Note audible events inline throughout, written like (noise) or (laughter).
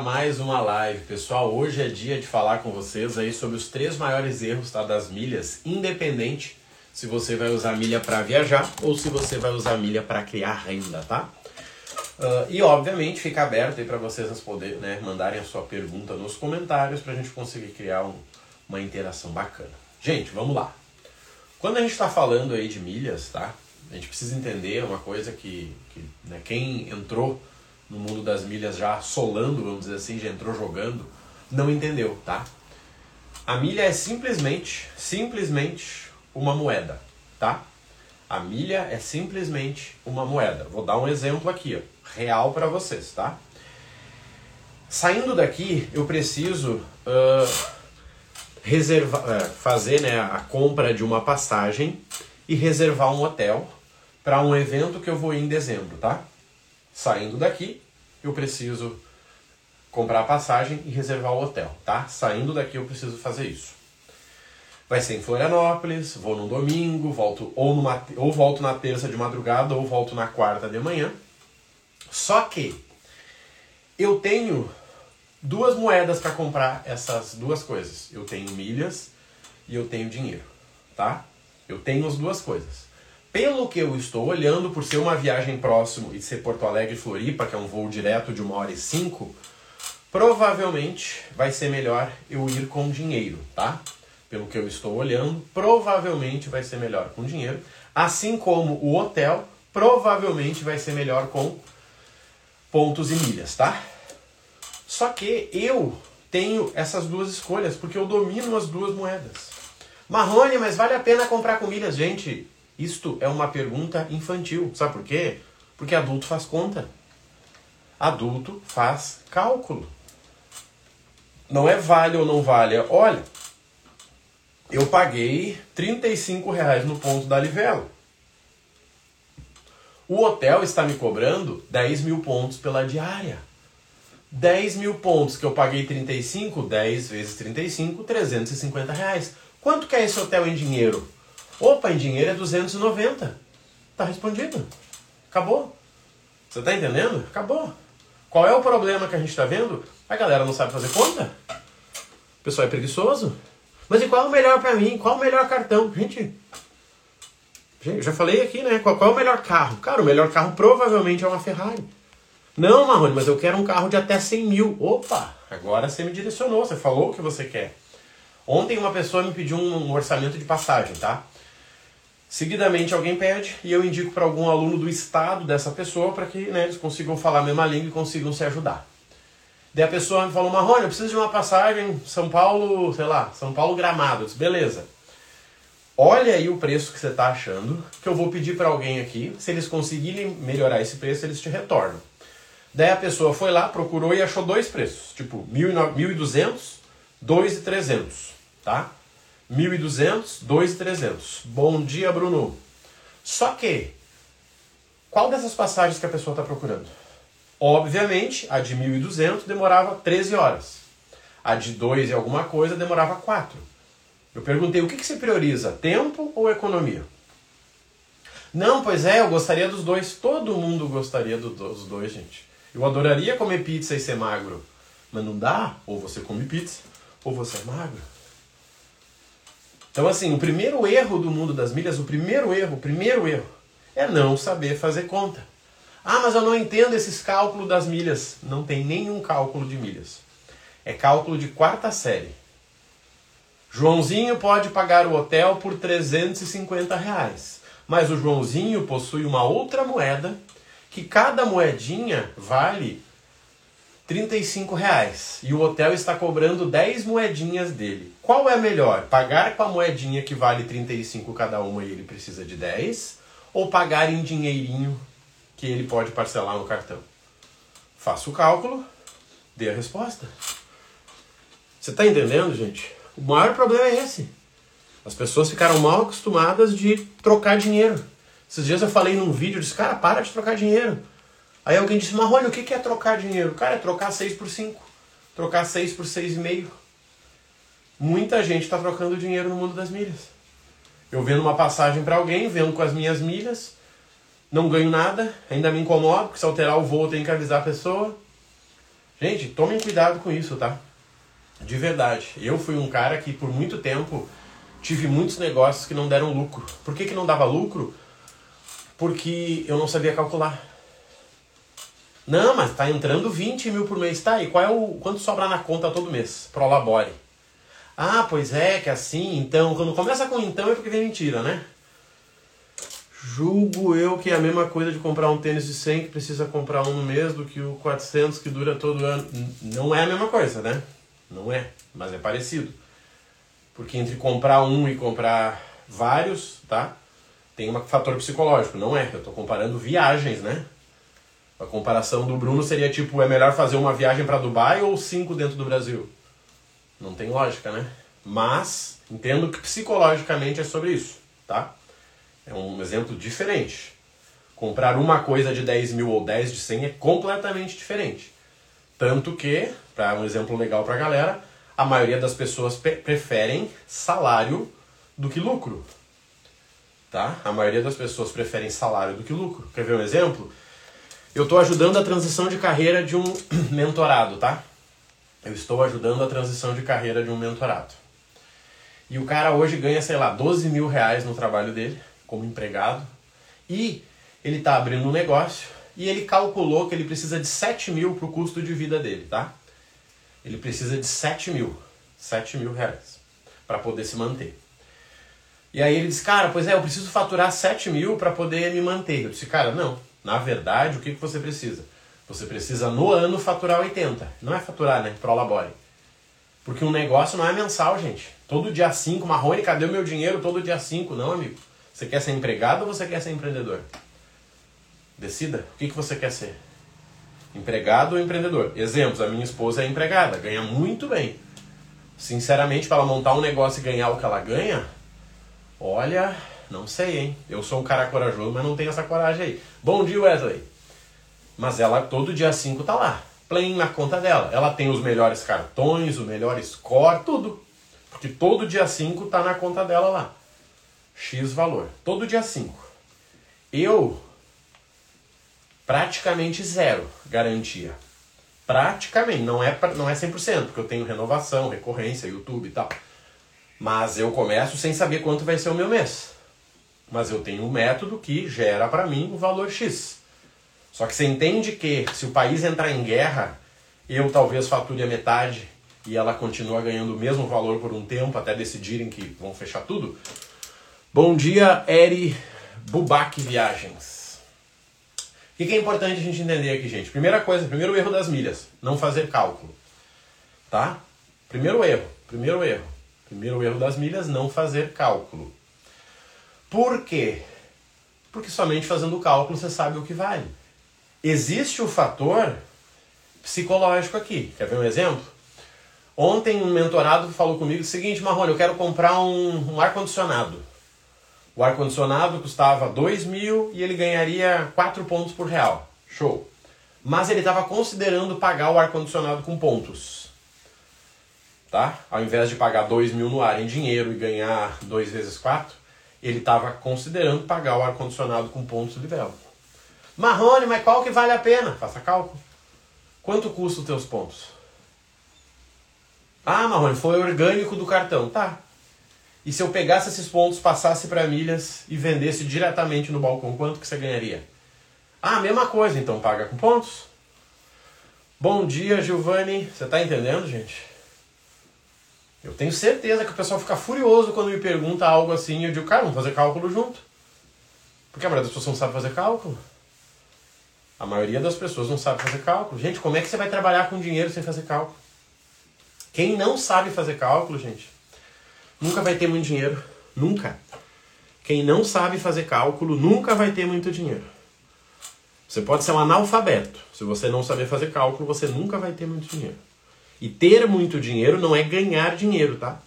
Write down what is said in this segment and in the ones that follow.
mais uma live, pessoal. Hoje é dia de falar com vocês aí sobre os três maiores erros tá, das milhas, independente se você vai usar milha para viajar ou se você vai usar milha para criar renda, tá? Uh, e obviamente fica aberto aí para vocês poder, né, mandarem a sua pergunta nos comentários para a gente conseguir criar um, uma interação bacana. Gente, vamos lá. Quando a gente está falando aí de milhas, tá? A gente precisa entender uma coisa que, que né, quem entrou no mundo das milhas já solando, vamos dizer assim, já entrou jogando, não entendeu, tá? A milha é simplesmente, simplesmente uma moeda, tá? A milha é simplesmente uma moeda. Vou dar um exemplo aqui, ó, real para vocês, tá? Saindo daqui, eu preciso uh, reservar, uh, fazer né, a compra de uma passagem e reservar um hotel para um evento que eu vou ir em dezembro, tá? Saindo daqui, eu preciso comprar a passagem e reservar o hotel, tá? Saindo daqui eu preciso fazer isso. Vai ser em Florianópolis, vou no domingo, volto ou, numa, ou volto na terça de madrugada ou volto na quarta de manhã. Só que eu tenho duas moedas para comprar essas duas coisas. Eu tenho milhas e eu tenho dinheiro, tá? Eu tenho as duas coisas. Pelo que eu estou olhando, por ser uma viagem próximo e ser Porto Alegre Floripa, que é um voo direto de uma hora e cinco, provavelmente vai ser melhor eu ir com dinheiro, tá? Pelo que eu estou olhando, provavelmente vai ser melhor com dinheiro. Assim como o hotel, provavelmente vai ser melhor com pontos e milhas, tá? Só que eu tenho essas duas escolhas, porque eu domino as duas moedas. Marrone, mas vale a pena comprar com milhas? Gente, isto é uma pergunta infantil. Sabe por quê? Porque adulto faz conta. Adulto faz cálculo. Não é vale ou não vale. Olha, eu paguei 35 reais no ponto da Livelo. O hotel está me cobrando 10 mil pontos pela diária. 10 mil pontos que eu paguei 35, 10 vezes 35, 350 reais. Quanto que é esse hotel em dinheiro? Opa, em dinheiro é 290. Tá respondido. Acabou. Você tá entendendo? Acabou. Qual é o problema que a gente tá vendo? A galera não sabe fazer conta. O pessoal é preguiçoso. Mas e qual é o melhor para mim? Qual é o melhor cartão? Gente, gente, já falei aqui, né? Qual, qual, é o melhor carro? Cara, o melhor carro provavelmente é uma Ferrari. Não, Marrone, mas eu quero um carro de até 100 mil. Opa, agora você me direcionou, você falou o que você quer. Ontem uma pessoa me pediu um orçamento de passagem, tá? Seguidamente alguém pede e eu indico para algum aluno do estado dessa pessoa para que né, eles consigam falar a mesma língua e consigam se ajudar. Daí a pessoa me falou, Marrone, eu preciso de uma passagem São Paulo, sei lá, São Paulo Gramado. beleza. Olha aí o preço que você está achando, que eu vou pedir para alguém aqui. Se eles conseguirem melhorar esse preço, eles te retornam. Daí a pessoa foi lá, procurou e achou dois preços, tipo 1.200, 2.300, tá? 1.200, 2.300. Bom dia, Bruno. Só que, qual dessas passagens que a pessoa está procurando? Obviamente, a de 1.200 demorava 13 horas. A de 2 e alguma coisa demorava 4. Eu perguntei, o que, que você prioriza, tempo ou economia? Não, pois é, eu gostaria dos dois. Todo mundo gostaria do, dos dois, gente. Eu adoraria comer pizza e ser magro. Mas não dá. Ou você come pizza, ou você é magro. Então, assim, o primeiro erro do mundo das milhas, o primeiro erro, o primeiro erro, é não saber fazer conta. Ah, mas eu não entendo esses cálculos das milhas. Não tem nenhum cálculo de milhas. É cálculo de quarta série. Joãozinho pode pagar o hotel por 350 reais. Mas o Joãozinho possui uma outra moeda que cada moedinha vale 35 reais e o hotel está cobrando 10 moedinhas dele. Qual é melhor? Pagar com a moedinha que vale 35 cada uma e ele precisa de 10? Ou pagar em dinheirinho que ele pode parcelar no cartão? Faça o cálculo, dê a resposta. Você está entendendo, gente? O maior problema é esse. As pessoas ficaram mal acostumadas de trocar dinheiro. Esses dias eu falei num vídeo, eu disse, cara, para de trocar dinheiro. Aí alguém disse, Marrone, o que é trocar dinheiro? Cara, é trocar 6 por 5. Trocar 6 por 6,5. Muita gente está trocando dinheiro no mundo das milhas. Eu vendo uma passagem para alguém, vendo com as minhas milhas, não ganho nada, ainda me incomodo, porque se alterar o voo tenho que avisar a pessoa. Gente, tomem cuidado com isso, tá? De verdade. Eu fui um cara que por muito tempo tive muitos negócios que não deram lucro. Por que, que não dava lucro? Porque eu não sabia calcular. Não, mas tá entrando 20 mil por mês. Tá, e qual é o. Quanto sobra na conta todo mês? Prolabore. Ah, pois é, que assim, então. Quando começa com então é porque vem mentira, né? Julgo eu que é a mesma coisa de comprar um tênis de 100 que precisa comprar um no mês do que o 400 que dura todo ano. Não é a mesma coisa, né? Não é, mas é parecido. Porque entre comprar um e comprar vários, tá? Tem um fator psicológico, não é? Eu estou comparando viagens, né? A comparação do Bruno seria tipo, é melhor fazer uma viagem para Dubai ou cinco dentro do Brasil? Não tem lógica, né? Mas entendo que psicologicamente é sobre isso, tá? É um exemplo diferente. Comprar uma coisa de 10 mil ou 10 de 100 é completamente diferente. Tanto que, para um exemplo legal para a galera, a maioria das pessoas preferem salário do que lucro. Tá? A maioria das pessoas preferem salário do que lucro. Quer ver um exemplo? Eu estou ajudando a transição de carreira de um (clears throat) mentorado, tá? Eu estou ajudando a transição de carreira de um mentorado. E o cara hoje ganha, sei lá, 12 mil reais no trabalho dele como empregado e ele está abrindo um negócio e ele calculou que ele precisa de 7 mil para o custo de vida dele, tá? Ele precisa de 7 mil, 7 mil reais para poder se manter. E aí ele disse, cara, pois é, eu preciso faturar 7 mil para poder me manter. Eu disse, cara, não. Na verdade, o que, que você precisa? Você precisa no ano faturar 80. Não é faturar, né? Prolabore. Porque um negócio não é mensal, gente. Todo dia 5, Marrone, cadê o meu dinheiro todo dia 5? Não, amigo. Você quer ser empregado ou você quer ser empreendedor? Decida. O que, que você quer ser? Empregado ou empreendedor? Exemplos, a minha esposa é empregada, ganha muito bem. Sinceramente, para ela montar um negócio e ganhar o que ela ganha, olha, não sei, hein? Eu sou um cara corajoso, mas não tenho essa coragem aí. Bom dia, Wesley. Mas ela todo dia 5 tá lá, plain na conta dela. Ela tem os melhores cartões, o melhor score, tudo. Porque todo dia 5 tá na conta dela lá. X valor. Todo dia 5. Eu, praticamente zero garantia. Praticamente, não é, não é 100%, porque eu tenho renovação, recorrência, YouTube e tal. Mas eu começo sem saber quanto vai ser o meu mês. Mas eu tenho um método que gera para mim o valor X. Só que você entende que se o país entrar em guerra, eu talvez fature a metade e ela continua ganhando o mesmo valor por um tempo até decidirem que vão fechar tudo. Bom dia, Eri Bubac Viagens. O que é importante a gente entender aqui, gente? Primeira coisa, primeiro erro das milhas, não fazer cálculo. Tá? Primeiro erro, primeiro erro. Primeiro erro das milhas, não fazer cálculo. Por quê? Porque somente fazendo o cálculo você sabe o que vale. Existe o fator psicológico aqui. Quer ver um exemplo? Ontem um mentorado falou comigo o seguinte, Marrone, eu quero comprar um, um ar-condicionado. O ar-condicionado custava 2 mil e ele ganharia 4 pontos por real. Show. Mas ele estava considerando pagar o ar-condicionado com pontos. Tá? Ao invés de pagar 2 mil no ar em dinheiro e ganhar 2 vezes 4, ele estava considerando pagar o ar-condicionado com pontos de vela. Marrone, mas qual que vale a pena? Faça cálculo. Quanto custa os teus pontos? Ah, Marrone, foi orgânico do cartão. Tá, e se eu pegasse esses pontos, passasse para milhas e vendesse diretamente no balcão, quanto que você ganharia? Ah, mesma coisa, então paga com pontos. Bom dia, Giovanni. Você está entendendo, gente? Eu tenho certeza que o pessoal fica furioso quando me pergunta algo assim. Eu digo, cara, vamos fazer cálculo junto. Porque a maioria das pessoas não sabe fazer cálculo. A maioria das pessoas não sabe fazer cálculo. Gente, como é que você vai trabalhar com dinheiro sem fazer cálculo? Quem não sabe fazer cálculo, gente, nunca vai ter muito dinheiro. Nunca. Quem não sabe fazer cálculo nunca vai ter muito dinheiro. Você pode ser um analfabeto. Se você não saber fazer cálculo, você nunca vai ter muito dinheiro. E ter muito dinheiro não é ganhar dinheiro, tá?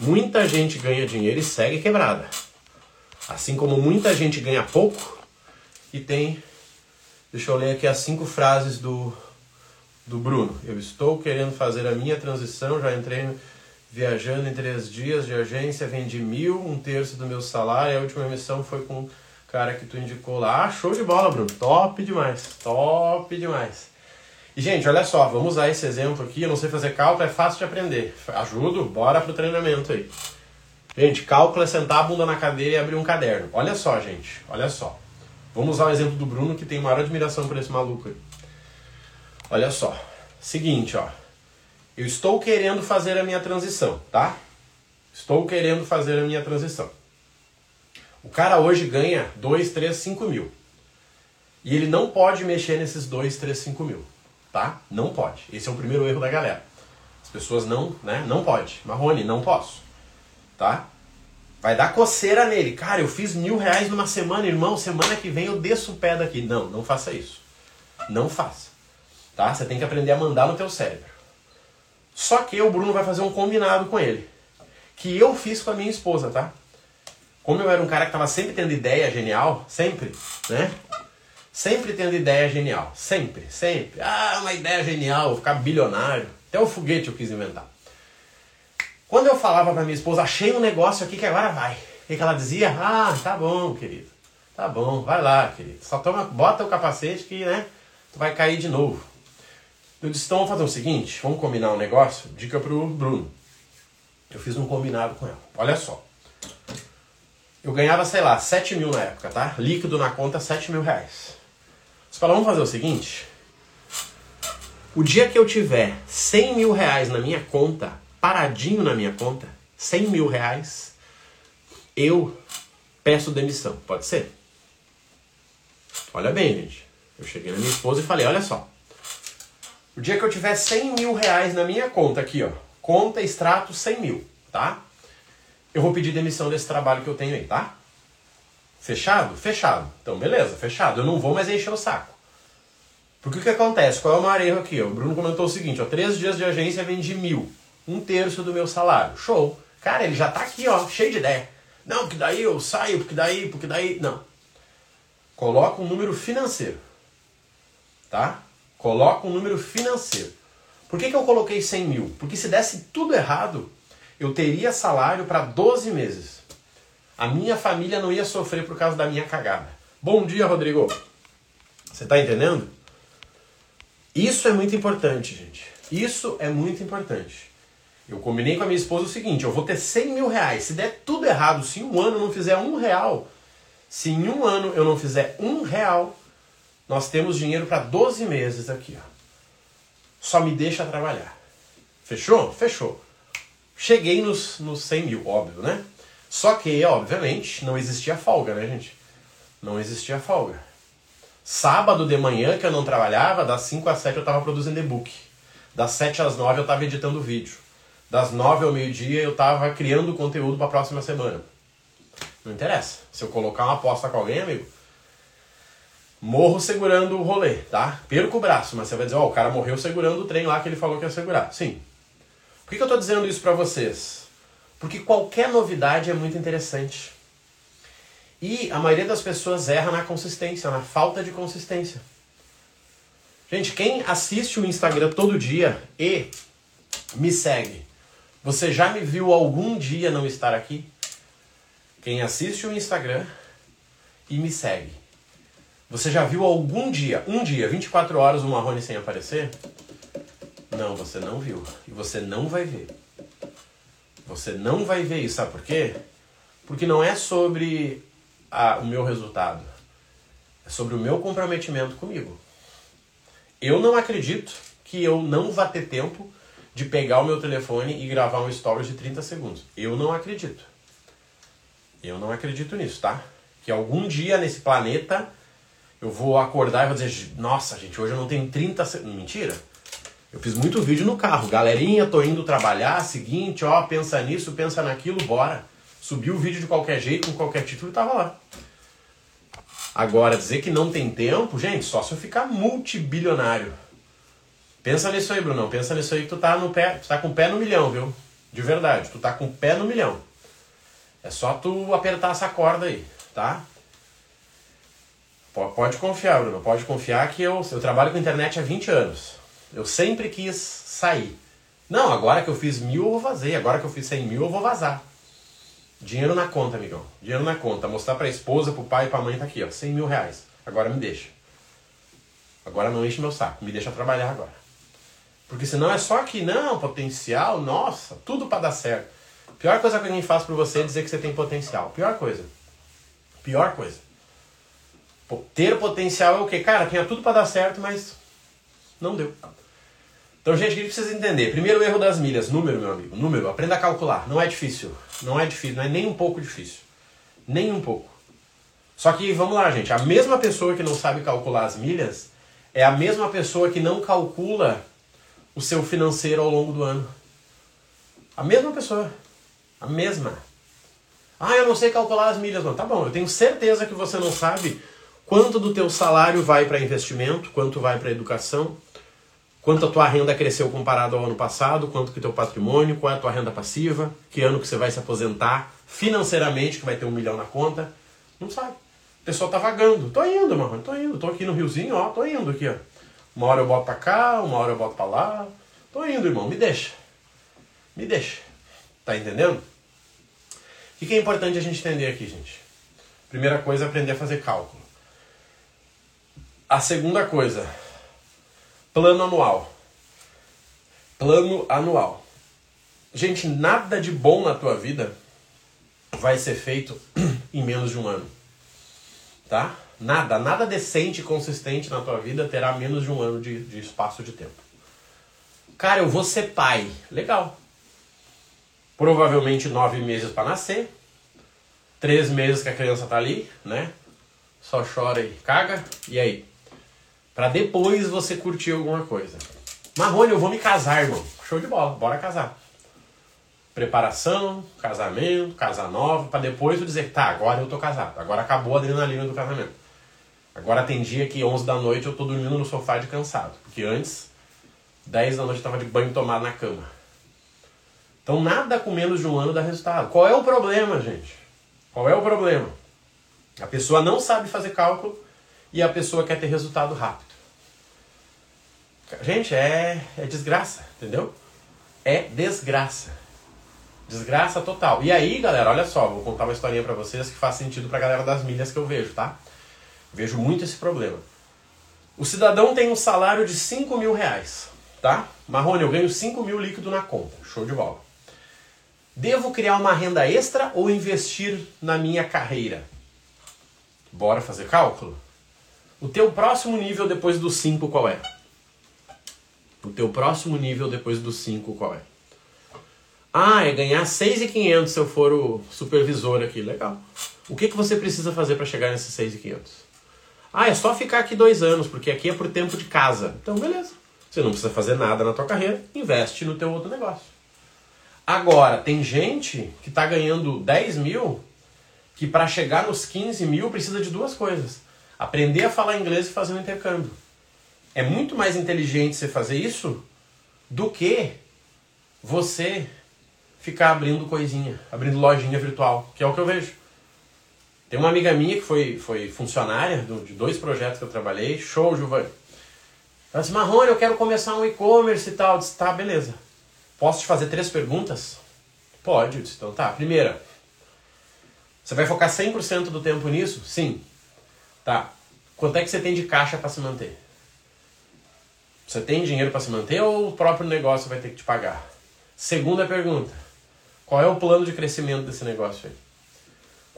Muita gente ganha dinheiro e segue quebrada. Assim como muita gente ganha pouco e tem. Deixa eu ler aqui as cinco frases do, do Bruno. Eu estou querendo fazer a minha transição, já entrei viajando em três dias de agência, vendi mil, um terço do meu salário. A última emissão foi com um cara que tu indicou lá. Ah, show de bola, Bruno. Top demais. Top demais. E, gente, olha só, vamos usar esse exemplo aqui. Eu não sei fazer cálculo, é fácil de aprender. Ajudo? Bora pro treinamento aí. Gente, cálculo é sentar a bunda na cadeira e abrir um caderno. Olha só, gente, olha só. Vamos usar o exemplo do Bruno, que tem maior admiração por esse maluco aí. Olha só. Seguinte, ó. Eu estou querendo fazer a minha transição, tá? Estou querendo fazer a minha transição. O cara hoje ganha 2, 3, 5 mil. E ele não pode mexer nesses 2, 3, 5 mil. Tá? Não pode. Esse é o primeiro erro da galera. As pessoas não, né? Não pode. Marrone, não posso. Tá? Vai dar coceira nele. Cara, eu fiz mil reais numa semana, irmão. Semana que vem eu desço o pé daqui. Não, não faça isso. Não faça. Tá? Você tem que aprender a mandar no teu cérebro. Só que o Bruno vai fazer um combinado com ele. Que eu fiz com a minha esposa, tá? Como eu era um cara que estava sempre tendo ideia genial, sempre, né? Sempre tendo ideia genial. Sempre, sempre. Ah, uma ideia genial, ficar bilionário. Até o foguete eu quis inventar. Quando eu falava pra minha esposa, achei um negócio aqui que agora vai. O que ela dizia? Ah, tá bom, querido. Tá bom, vai lá, querido. Só toma, bota o capacete que, né, tu vai cair de novo. Eu disse, então vamos fazer o seguinte, vamos combinar um negócio? Dica pro Bruno. Eu fiz um combinado com ela. Olha só. Eu ganhava, sei lá, 7 mil na época, tá? Líquido na conta, 7 mil reais. Você falou, vamos fazer o seguinte? O dia que eu tiver 100 mil reais na minha conta, paradinho na minha conta, 100 mil reais, eu peço demissão. Pode ser? Olha bem, gente. Eu cheguei na minha esposa e falei, olha só. O dia que eu tiver 100 mil reais na minha conta aqui, ó. Conta, extrato, 100 mil, tá? Eu vou pedir demissão desse trabalho que eu tenho aí, tá? Fechado? Fechado. Então, beleza, fechado. Eu não vou mais encher o saco. Porque o que acontece? Qual é o maior erro aqui? O Bruno comentou o seguinte, ó. Três dias de agência vendi mil. Um terço do meu salário. Show. Cara, ele já tá aqui, ó, cheio de ideia. Não, porque daí eu saio, porque daí, porque daí... Não. Coloca um número financeiro. Tá? Coloca um número financeiro. Por que, que eu coloquei 100 mil? Porque se desse tudo errado, eu teria salário para 12 meses. A minha família não ia sofrer por causa da minha cagada. Bom dia, Rodrigo. Você está entendendo? Isso é muito importante, gente. Isso é muito importante. Eu combinei com a minha esposa o seguinte: eu vou ter 100 mil reais. Se der tudo errado, se em um ano eu não fizer um real, se em um ano eu não fizer um real, nós temos dinheiro para 12 meses aqui. Ó. Só me deixa trabalhar. Fechou? Fechou. Cheguei nos, nos 100 mil, óbvio, né? Só que, obviamente, não existia folga, né, gente? Não existia folga. Sábado de manhã, que eu não trabalhava, das 5 às 7 eu estava produzindo e-book. Das 7 às 9 eu estava editando vídeo. Das 9 ao meio-dia eu estava criando conteúdo para a próxima semana. Não interessa. Se eu colocar uma aposta com alguém, amigo, morro segurando o rolê, tá? Perco o braço, mas você vai dizer, ó, oh, o cara morreu segurando o trem lá que ele falou que ia segurar. Sim. Por que, que eu estou dizendo isso para vocês? Porque qualquer novidade é muito interessante. E a maioria das pessoas erra na consistência, na falta de consistência. Gente, quem assiste o Instagram todo dia e me segue, você já me viu algum dia não estar aqui? Quem assiste o Instagram e me segue, você já viu algum dia, um dia, 24 horas, o Marrone sem aparecer? Não, você não viu. E você não vai ver. Você não vai ver isso. Sabe por quê? Porque não é sobre a, o meu resultado. É sobre o meu comprometimento comigo. Eu não acredito que eu não vá ter tempo de pegar o meu telefone e gravar um stories de 30 segundos. Eu não acredito. Eu não acredito nisso, tá? Que algum dia nesse planeta eu vou acordar e vou dizer, nossa, gente, hoje eu não tenho 30 segundos. Mentira. Eu fiz muito vídeo no carro. Galerinha, tô indo trabalhar, seguinte, ó, pensa nisso, pensa naquilo, bora. Subi o vídeo de qualquer jeito, com qualquer título e tava lá. Agora, dizer que não tem tempo, gente, só se eu ficar multibilionário. Pensa nisso aí, Brunão. Pensa nisso aí que tu tá no pé, tu tá com o pé no milhão, viu? De verdade, tu tá com o pé no milhão. É só tu apertar essa corda aí, tá? Pode confiar, Bruno. Pode confiar que eu, eu trabalho com internet há 20 anos. Eu sempre quis sair. Não, agora que eu fiz mil eu vou fazer. Agora que eu fiz 100 mil eu vou vazar. Dinheiro na conta, amigão. Dinheiro na conta. Mostrar pra esposa, pro pai e pra mãe tá aqui, ó. 100 mil reais. Agora me deixa. Agora não enche meu saco, me deixa trabalhar agora. Porque senão é só que, não, potencial, nossa, tudo para dar certo. Pior coisa que alguém faz por você é dizer que você tem potencial. Pior coisa. Pior coisa. Ter potencial é o quê? Cara, tinha tudo para dar certo, mas não deu. Então, gente, o que precisa entender? Primeiro erro das milhas, número, meu amigo. Número, aprenda a calcular. Não é difícil. Não é difícil, não é nem um pouco difícil. Nem um pouco. Só que, vamos lá, gente. A mesma pessoa que não sabe calcular as milhas é a mesma pessoa que não calcula o seu financeiro ao longo do ano. A mesma pessoa. A mesma. Ah, eu não sei calcular as milhas, não. Tá bom, eu tenho certeza que você não sabe quanto do teu salário vai para investimento, quanto vai para educação, quanto a tua renda cresceu comparado ao ano passado, quanto que teu patrimônio, qual é a tua renda passiva, que ano que você vai se aposentar financeiramente, que vai ter um milhão na conta. Não sabe. A pessoa tá vagando. Tô indo, mano, tô indo. Tô aqui no riozinho, ó, tô indo aqui, ó. Uma hora eu boto pra cá, uma hora eu boto pra lá. Tô indo, irmão, me deixa. Me deixa. Tá entendendo? O que é importante a gente entender aqui, gente? Primeira coisa é aprender a fazer cálculo. A segunda coisa, plano anual. Plano anual. Gente, nada de bom na tua vida vai ser feito (clears throat) em menos de um ano. Tá? Nada, nada decente e consistente na tua vida terá menos de um ano de, de espaço de tempo. Cara, eu vou ser pai. Legal. Provavelmente nove meses para nascer. Três meses que a criança tá ali, né? Só chora e caga. E aí? para depois você curtir alguma coisa. Marrone, eu vou me casar, irmão. Show de bola, bora casar. Preparação, casamento, casa nova, para depois eu dizer, tá, agora eu tô casado. Agora acabou a adrenalina do casamento. Agora tem dia que 11 da noite eu tô dormindo no sofá de cansado. Porque antes, 10 da noite eu tava de banho tomado na cama. Então nada com menos de um ano dá resultado. Qual é o problema, gente? Qual é o problema? A pessoa não sabe fazer cálculo e a pessoa quer ter resultado rápido. Gente, é, é desgraça, entendeu? É desgraça. Desgraça total. E aí, galera, olha só, vou contar uma historinha para vocês que faz sentido pra galera das milhas que eu vejo, tá? Vejo muito esse problema. O cidadão tem um salário de 5 mil reais, tá? Marrone, eu ganho 5 mil líquido na conta. Show de bola. Devo criar uma renda extra ou investir na minha carreira? Bora fazer cálculo? O teu próximo nível depois do 5 qual é? O teu próximo nível depois do 5 qual é? Ah, é ganhar 6,500 se eu for o supervisor aqui. Legal. O que, que você precisa fazer para chegar nesses 6,500? Ah, é só ficar aqui dois anos, porque aqui é por tempo de casa. Então, beleza. Você não precisa fazer nada na tua carreira, investe no teu outro negócio. Agora, tem gente que está ganhando 10 mil, que para chegar nos 15 mil precisa de duas coisas. Aprender a falar inglês e fazer um intercâmbio. É muito mais inteligente você fazer isso do que você ficar abrindo coisinha, abrindo lojinha virtual, que é o que eu vejo. Tem uma amiga minha que foi, foi funcionária de dois projetos que eu trabalhei, show, Giovanni. Ela disse, Marrone, eu quero começar um e-commerce e tal. Eu disse, tá, beleza. Posso te fazer três perguntas? Pode, eu disse, então tá. Primeira, você vai focar 100% do tempo nisso? Sim. Tá. Quanto é que você tem de caixa para se manter? Você tem dinheiro para se manter ou o próprio negócio vai ter que te pagar? Segunda pergunta: qual é o plano de crescimento desse negócio aí?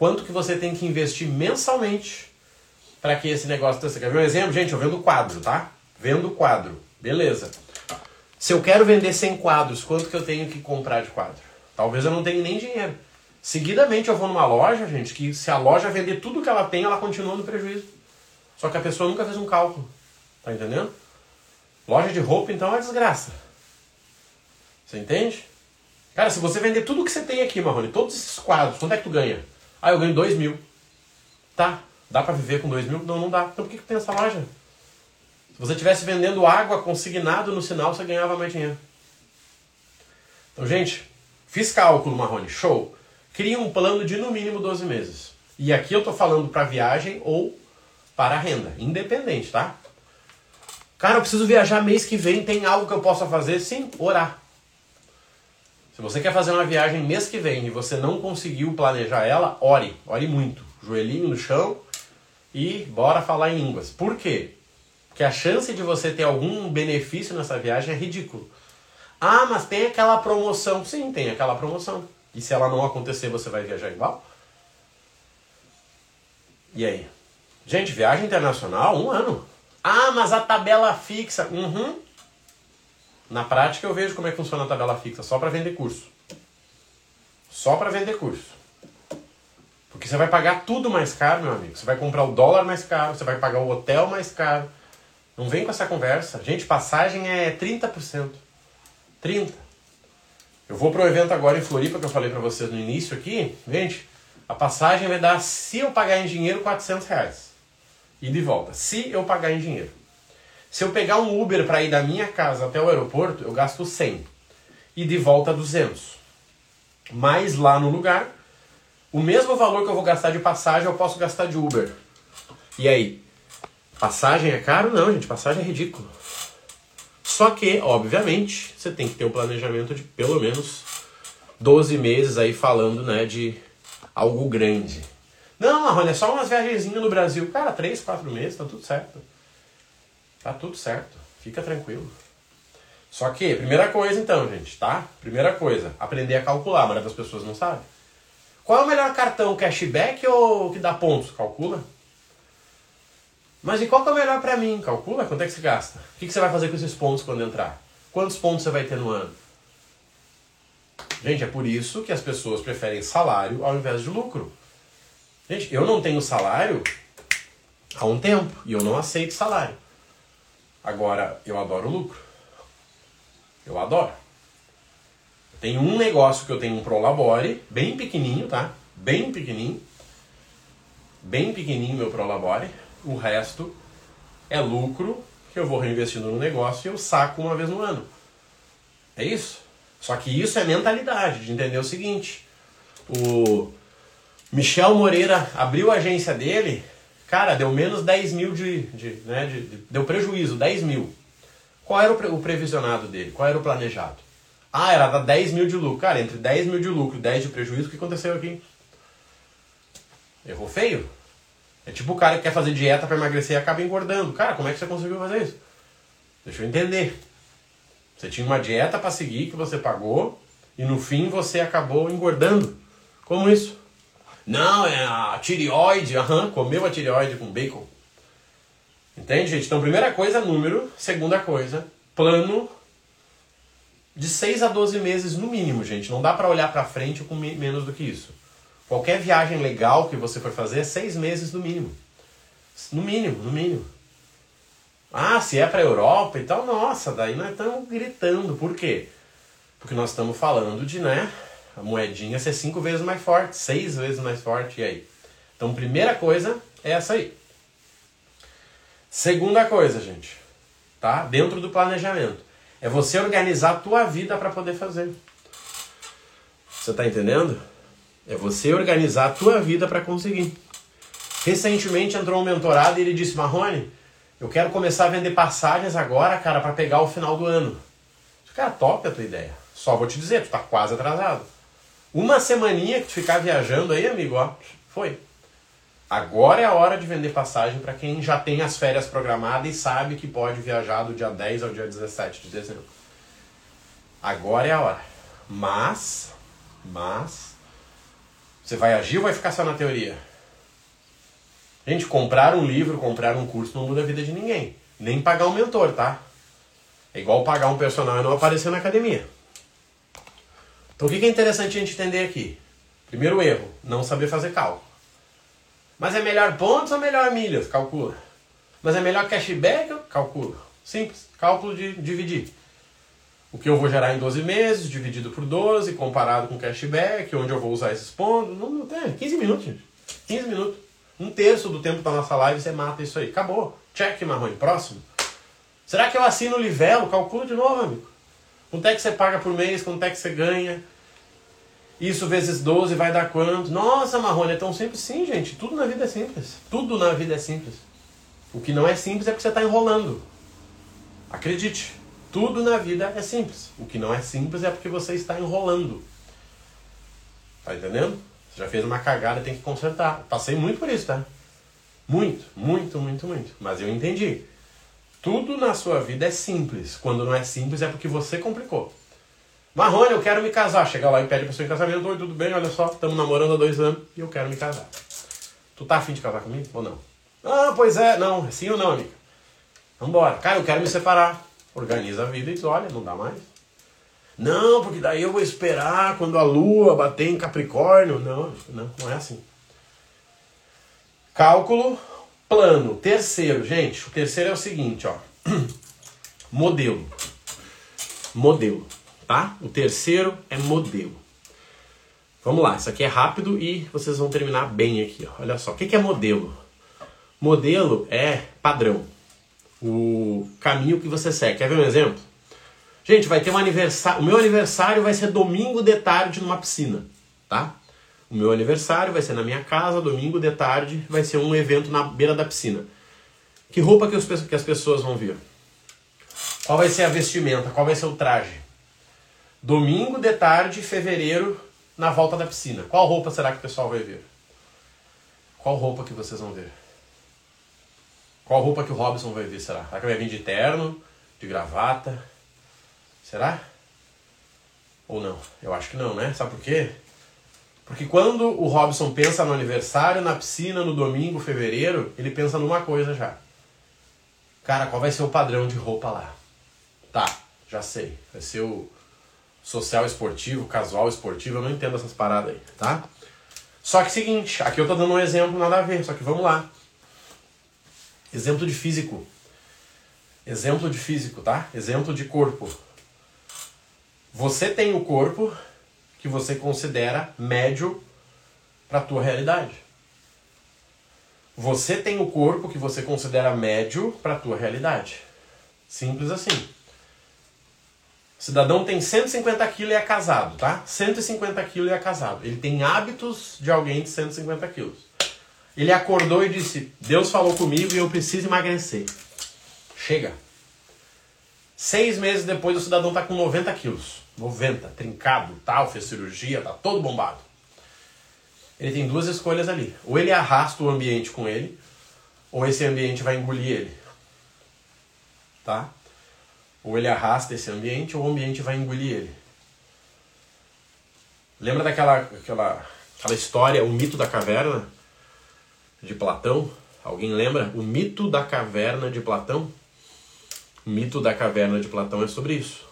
Quanto que você tem que investir mensalmente para que esse negócio... Você quer ver um exemplo? Gente, eu vendo quadro, tá? Vendo quadro. Beleza. Se eu quero vender 100 quadros, quanto que eu tenho que comprar de quadro? Talvez eu não tenha nem dinheiro. Seguidamente eu vou numa loja, gente, que se a loja vender tudo que ela tem, ela continua no prejuízo. Só que a pessoa nunca fez um cálculo. Tá entendendo? Loja de roupa, então, é desgraça. Você entende? Cara, se você vender tudo que você tem aqui, Marrone, todos esses quadros, quanto é que tu ganha? Ah, eu ganho 2 mil. Tá, dá pra viver com 2 mil? Não, não dá. Então por que, que tem essa loja? Se você estivesse vendendo água consignado no sinal, você ganhava mais dinheiro. Então, gente, fiz cálculo, Marrone, show. Cria um plano de no mínimo 12 meses. E aqui eu tô falando para viagem ou para renda, independente, tá? Cara, eu preciso viajar mês que vem, tem algo que eu possa fazer? Sim, orar. Se você quer fazer uma viagem mês que vem e você não conseguiu planejar ela, ore, ore muito. Joelhinho no chão e bora falar em línguas. Por quê? Porque a chance de você ter algum benefício nessa viagem é ridículo. Ah, mas tem aquela promoção. Sim, tem aquela promoção. E se ela não acontecer, você vai viajar igual? E aí? Gente, viagem internacional, um ano. Ah, mas a tabela fixa. Uhum. Na prática eu vejo como é que funciona a tabela fixa, só para vender curso. Só para vender curso. Porque você vai pagar tudo mais caro, meu amigo. Você vai comprar o dólar mais caro, você vai pagar o hotel mais caro. Não vem com essa conversa. Gente, passagem é 30%. 30%. Eu vou pro evento agora em Floripa, que eu falei para vocês no início aqui. Gente, a passagem vai dar, se eu pagar em dinheiro, 400 reais. E de volta. Se eu pagar em dinheiro. Se eu pegar um Uber para ir da minha casa até o aeroporto, eu gasto 100. E de volta 200. Mas lá no lugar, o mesmo valor que eu vou gastar de passagem, eu posso gastar de Uber. E aí? Passagem é caro? Não, gente. Passagem é ridículo. Só que, obviamente, você tem que ter um planejamento de pelo menos 12 meses aí falando, né, de algo grande. Não, Marrone, é só umas viagenzinhas no Brasil. Cara, 3, 4 meses, tá tudo certo. Tá tudo certo. Fica tranquilo. Só que, primeira coisa então, gente, tá? Primeira coisa, aprender a calcular. A maioria das pessoas não sabe. Qual é o melhor cartão, cashback ou que dá pontos? Calcula. Mas e qual que é o melhor para mim? Calcula quanto é que você gasta. O que, que você vai fazer com esses pontos quando entrar? Quantos pontos você vai ter no ano? Gente, é por isso que as pessoas preferem salário ao invés de lucro. Gente, eu não tenho salário há um tempo e eu não aceito salário. Agora, eu adoro lucro. Eu adoro. Tem um negócio que eu tenho um Prolabore, bem pequenininho, tá? Bem pequenininho. Bem pequenininho meu Prolabore. O resto é lucro que eu vou reinvestindo no negócio e eu saco uma vez no ano. É isso. Só que isso é mentalidade, de entender o seguinte. O Michel Moreira abriu a agência dele, cara, deu menos 10 mil de. de, né, de, de deu prejuízo, 10 mil. Qual era o, pre, o previsionado dele? Qual era o planejado? Ah, era dar 10 mil de lucro. Cara, entre 10 mil de lucro e 10 de prejuízo, o que aconteceu aqui? Errou feio. É tipo o cara que quer fazer dieta para emagrecer e acaba engordando. Cara, como é que você conseguiu fazer isso? Deixa eu entender. Você tinha uma dieta para seguir que você pagou e no fim você acabou engordando. Como isso? Não, é a tireoide, aham, comeu a tireoide com bacon. Entende, gente? Então, primeira coisa, número. Segunda coisa, plano de 6 a 12 meses no mínimo, gente. Não dá para olhar para frente com menos do que isso. Qualquer viagem legal que você for fazer é 6 meses no mínimo. No mínimo, no mínimo. Ah, se é para Europa e tal, nossa, daí nós estamos gritando. Por quê? Porque nós estamos falando de, né, a moedinha ser cinco vezes mais forte, seis vezes mais forte, e aí? Então, primeira coisa é essa aí. Segunda coisa, gente, tá? Dentro do planejamento, é você organizar a tua vida para poder fazer. Você tá entendendo? É você organizar a tua vida para conseguir. Recentemente entrou um mentorado e ele disse: Marrone, eu quero começar a vender passagens agora, cara, para pegar o final do ano. Cara, top a tua ideia. Só vou te dizer, tu tá quase atrasado. Uma semaninha que tu ficar viajando aí, amigo, ó, foi. Agora é a hora de vender passagem para quem já tem as férias programadas e sabe que pode viajar do dia 10 ao dia 17 de dezembro. Agora é a hora. Mas, mas, você vai agir ou vai ficar só na teoria? Gente, comprar um livro, comprar um curso não muda a vida de ninguém. Nem pagar um mentor, tá? É igual pagar um personal e não aparecer na academia. Então o que é interessante a gente entender aqui? Primeiro erro, não saber fazer cálculo. Mas é melhor pontos ou melhor milhas? Calcula. Mas é melhor cashback? Calcula. Simples. Cálculo de dividir. O que eu vou gerar em 12 meses, dividido por 12, comparado com cashback, onde eu vou usar esses pontos. Não, não tem. 15 minutos, gente. 15 minutos. Um terço do tempo da nossa live você mata isso aí. Acabou. Check, Marrone. Próximo. Será que eu assino o Livelo? Calcula de novo, amigo. Quanto é que você paga por mês? Quanto é que você ganha? Isso vezes 12 vai dar quanto? Nossa, Marrone, é tão simples? Sim, gente. Tudo na vida é simples. Tudo na vida é simples. O que não é simples é porque você está enrolando. Acredite. Tudo na vida é simples. O que não é simples é porque você está enrolando. Tá entendendo? Você já fez uma cagada, tem que consertar. Passei muito por isso, tá? Muito, muito, muito, muito. Mas eu entendi. Tudo na sua vida é simples. Quando não é simples é porque você complicou. Marrone, eu quero me casar. Chega lá e pede a pessoa em casamento. Oi, tudo bem? Olha só, estamos namorando há dois anos e eu quero me casar. Tu tá afim de casar comigo ou não? Ah, pois é. Não, é sim ou não, amiga? Vambora. Cara, eu quero me separar. Organiza a vida e diz, olha, não dá mais. Não, porque daí eu vou esperar quando a lua bater em Capricórnio. Não, não, não é assim. Cálculo plano. Terceiro, gente, o terceiro é o seguinte, ó. (clears throat) Modelo. Modelo, tá? O terceiro é modelo. Vamos lá, isso aqui é rápido e vocês vão terminar bem aqui, ó. Olha só, o que é modelo? Modelo é padrão. O caminho que você segue. Quer ver um exemplo? Gente, vai ter um aniversário. O meu aniversário vai ser domingo de tarde numa piscina, tá? O meu aniversário vai ser na minha casa, domingo de tarde, vai ser um evento na beira da piscina. Que roupa que, os, que as pessoas vão vir? Qual vai ser a vestimenta? Qual vai ser o traje? Domingo de tarde, fevereiro, na volta da piscina. Qual roupa será que o pessoal vai ver? Qual roupa que vocês vão ver? Qual roupa que o Robson vai ver, será? Será que vai vir de terno, de gravata? Será? Ou não? Eu acho que não, né? Sabe por quê? Porque quando o Robson pensa no aniversário, na piscina, no domingo, fevereiro, ele pensa numa coisa já. Cara, qual vai ser o padrão de roupa lá? Tá, já sei. Vai ser o social esportivo, casual esportivo, eu não entendo essas paradas aí, tá? Só que seguinte, aqui eu tô dando um exemplo nada a ver, só que vamos lá. Exemplo de físico. Exemplo de físico, tá? Exemplo de corpo. Você tem o corpo que você considera médio para tua realidade. Você tem o corpo que você considera médio para tua realidade. Simples assim. O cidadão tem 150 quilos e é casado, tá? 150 quilos e é casado. Ele tem hábitos de alguém de 150 quilos. Ele acordou e disse: Deus falou comigo e eu preciso emagrecer. Chega. Seis meses depois o cidadão está com 90 quilos. 90, trincado, tal, fez cirurgia, tá todo bombado. Ele tem duas escolhas ali. Ou ele arrasta o ambiente com ele, ou esse ambiente vai engolir ele. Tá? Ou ele arrasta esse ambiente, ou o ambiente vai engolir ele. Lembra daquela aquela, aquela história, o mito da caverna de Platão? Alguém lembra? O mito da caverna de Platão? O mito da caverna de Platão é sobre isso.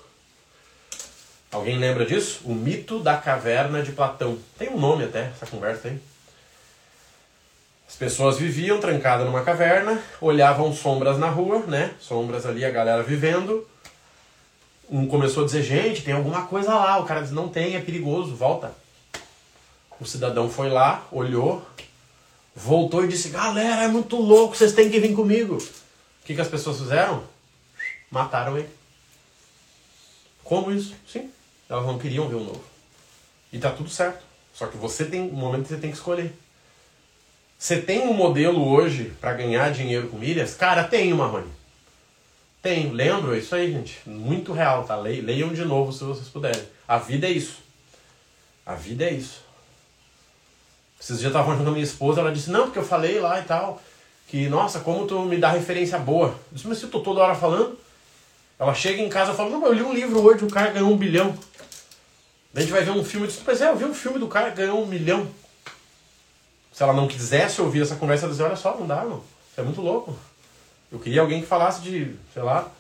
Alguém lembra disso? O mito da caverna de Platão. Tem um nome até, essa conversa aí. As pessoas viviam trancadas numa caverna, olhavam sombras na rua, né? Sombras ali, a galera vivendo. Um começou a dizer, gente, tem alguma coisa lá. O cara diz, não tem, é perigoso, volta. O cidadão foi lá, olhou, voltou e disse, galera, é muito louco, vocês têm que vir comigo. O que, que as pessoas fizeram? Mataram ele. Como isso? Sim. Elas não queriam ver o novo. E tá tudo certo. Só que você tem um momento que você tem que escolher. Você tem um modelo hoje para ganhar dinheiro com milhas? Cara, tenho, Marrone. Tenho. Lembro? É isso aí, gente. Muito real, tá? Leiam de novo se vocês puderem. A vida é isso. A vida é isso. Esses dias eu tava falando com a minha esposa, ela disse, não, porque eu falei lá e tal, que, nossa, como tu me dá referência boa. Eu disse, mas se eu tô toda hora falando, ela chega em casa e fala, não, eu li um livro hoje, o cara ganhou um bilhão. A gente vai ver um filme e diz, pois é, eu vi um filme do cara que ganhou um milhão. Se ela não quisesse ouvir essa conversa, ela dizia, olha só, não dá, não. Isso é muito louco. Eu queria alguém que falasse de, sei lá,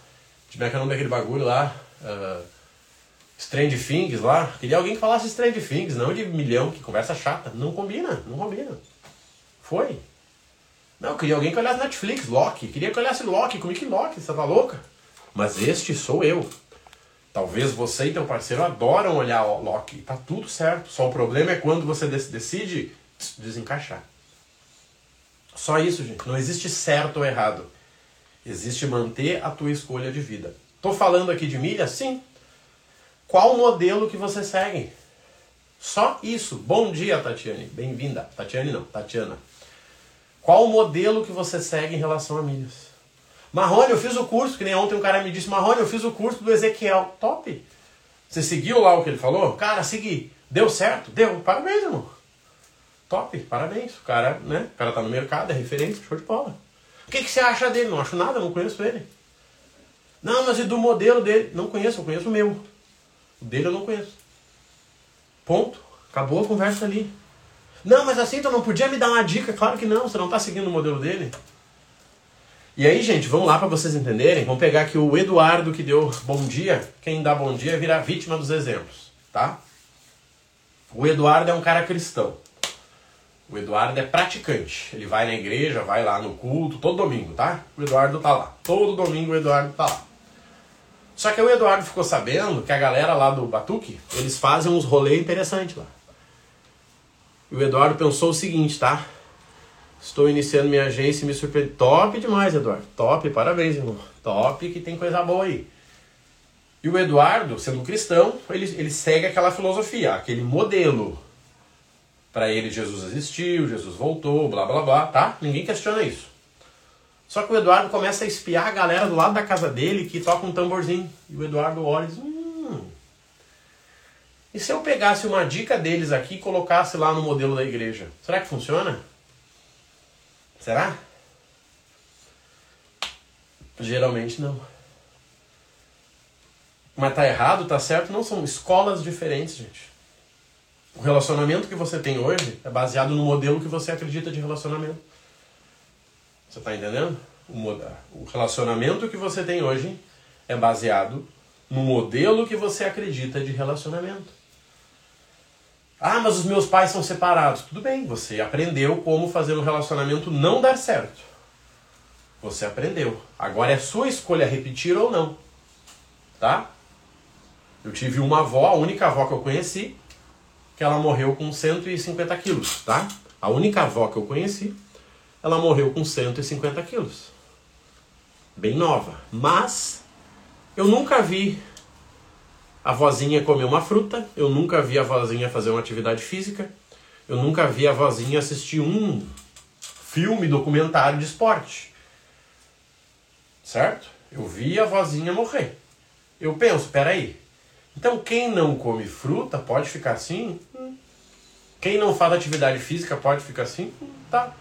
de como é é daquele bagulho lá, uh, Strange Things lá. Queria alguém que falasse Strange Things, não de milhão, que conversa chata. Não combina, não combina. Foi. Não, eu queria alguém que olhasse Netflix, Loki. Queria que olhasse Loki, como é que Loki? Você tá louca? Mas este sou eu. Talvez você e teu parceiro adoram olhar Loki. Tá tudo certo. Só o problema é quando você decide desencaixar. Só isso, gente. Não existe certo ou errado. Existe manter a tua escolha de vida. Tô falando aqui de milha? Sim. Qual modelo que você segue? Só isso. Bom dia, Tatiane. Bem-vinda. Tatiane não, Tatiana. Qual o modelo que você segue em relação a milhas? Marrone, eu fiz o curso, que nem ontem um cara me disse, Marrone, eu fiz o curso do Ezequiel. Top! Você seguiu lá o que ele falou? Cara, segui. Deu certo? Deu. Parabéns, irmão. Top, parabéns. O cara, né? O cara tá no mercado, é referência, show de bola. O que, que você acha dele? Não acho nada, não conheço ele. Não, mas e do modelo dele? Não conheço, eu conheço o meu. O dele eu não conheço. Ponto. Acabou a conversa ali. Não, mas assim tu não podia me dar uma dica? Claro que não, você não está seguindo o modelo dele. E aí, gente, vamos lá para vocês entenderem. Vamos pegar aqui o Eduardo que deu bom dia. Quem dá bom dia vira vítima dos exemplos, tá? O Eduardo é um cara cristão. O Eduardo é praticante. Ele vai na igreja, vai lá no culto, todo domingo, tá? O Eduardo tá lá. Todo domingo o Eduardo tá lá. Só que o Eduardo ficou sabendo que a galera lá do Batuque, eles fazem uns rolês interessantes lá. E o Eduardo pensou o seguinte, tá? Estou iniciando minha agência e me surpreende. Top demais, Eduardo. Top, parabéns, irmão. Top que tem coisa boa aí. E o Eduardo, sendo cristão, ele, ele segue aquela filosofia, aquele modelo. Para ele, Jesus existiu, Jesus voltou, blá blá blá, tá? Ninguém questiona isso. Só que o Eduardo começa a espiar a galera do lado da casa dele que toca um tamborzinho. E o Eduardo olha e diz: Hum. E se eu pegasse uma dica deles aqui e colocasse lá no modelo da igreja? Será que funciona? Será? Geralmente não. Mas tá errado, tá certo? Não são escolas diferentes, gente. O relacionamento que você tem hoje é baseado no modelo que você acredita de relacionamento. Você está entendendo? O relacionamento que você tem hoje é baseado no modelo que você acredita de relacionamento. Ah, mas os meus pais são separados. Tudo bem, você aprendeu como fazer um relacionamento não dar certo. Você aprendeu. Agora é sua escolha repetir ou não. Tá? Eu tive uma avó, a única avó que eu conheci, que ela morreu com 150 quilos, tá? A única avó que eu conheci ela morreu com 150 quilos. Bem nova. Mas eu nunca vi a vozinha comer uma fruta, eu nunca vi a vozinha fazer uma atividade física, eu nunca vi a vozinha assistir um filme, documentário de esporte. Certo? Eu vi a vozinha morrer. Eu penso, peraí. Então quem não come fruta pode ficar assim? Quem não faz atividade física pode ficar assim? Tá.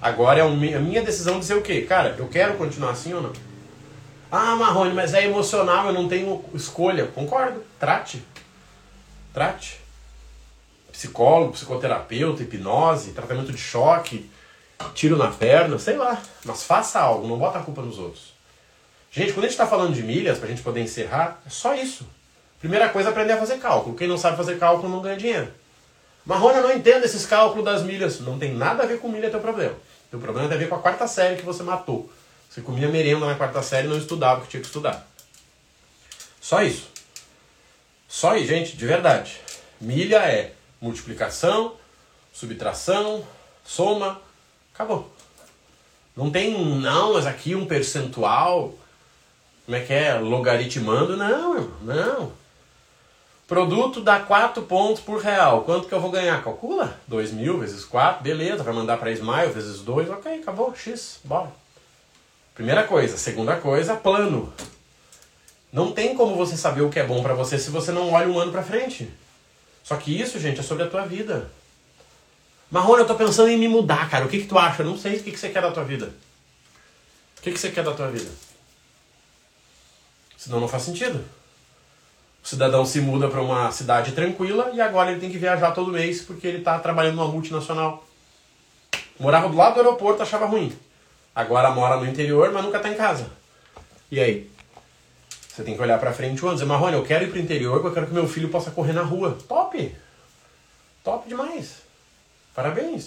Agora é a minha decisão de dizer o quê? Cara, eu quero continuar assim ou não? Ah, Marrone, mas é emocional, eu não tenho escolha. Concordo. Trate. Trate. Psicólogo, psicoterapeuta, hipnose, tratamento de choque, tiro na perna, sei lá. Mas faça algo, não bota a culpa nos outros. Gente, quando a gente está falando de milhas, para a gente poder encerrar, é só isso. Primeira coisa é aprender a fazer cálculo. Quem não sabe fazer cálculo não ganha dinheiro. Marrone, eu não entendo esses cálculos das milhas. Não tem nada a ver com milha teu problema. Teu problema tem a ver com a quarta série que você matou. Você comia merenda na quarta série e não estudava o que tinha que estudar. Só isso. Só isso, gente, de verdade. Milha é multiplicação, subtração, soma, acabou. Não tem, não, mas aqui um percentual, como é que é, logaritmando, não, não. Produto dá 4 pontos por real. Quanto que eu vou ganhar? Calcula. 2 mil vezes 4, beleza. Vai mandar para Smile vezes 2, ok, acabou. X, bora. Primeira coisa. Segunda coisa, plano. Não tem como você saber o que é bom para você se você não olha um ano para frente. Só que isso, gente, é sobre a tua vida. Marrone, eu tô pensando em me mudar, cara. O que que tu acha? Eu não sei o que que você quer da tua vida. O que que você quer da tua vida? Senão não faz sentido. O cidadão se muda para uma cidade tranquila e agora ele tem que viajar todo mês porque ele está trabalhando numa multinacional. Morava do lado do aeroporto, achava ruim. Agora mora no interior, mas nunca está em casa. E aí? Você tem que olhar para frente e dizer, Marrone, eu quero ir para o interior porque eu quero que meu filho possa correr na rua. Top! Top demais. Parabéns.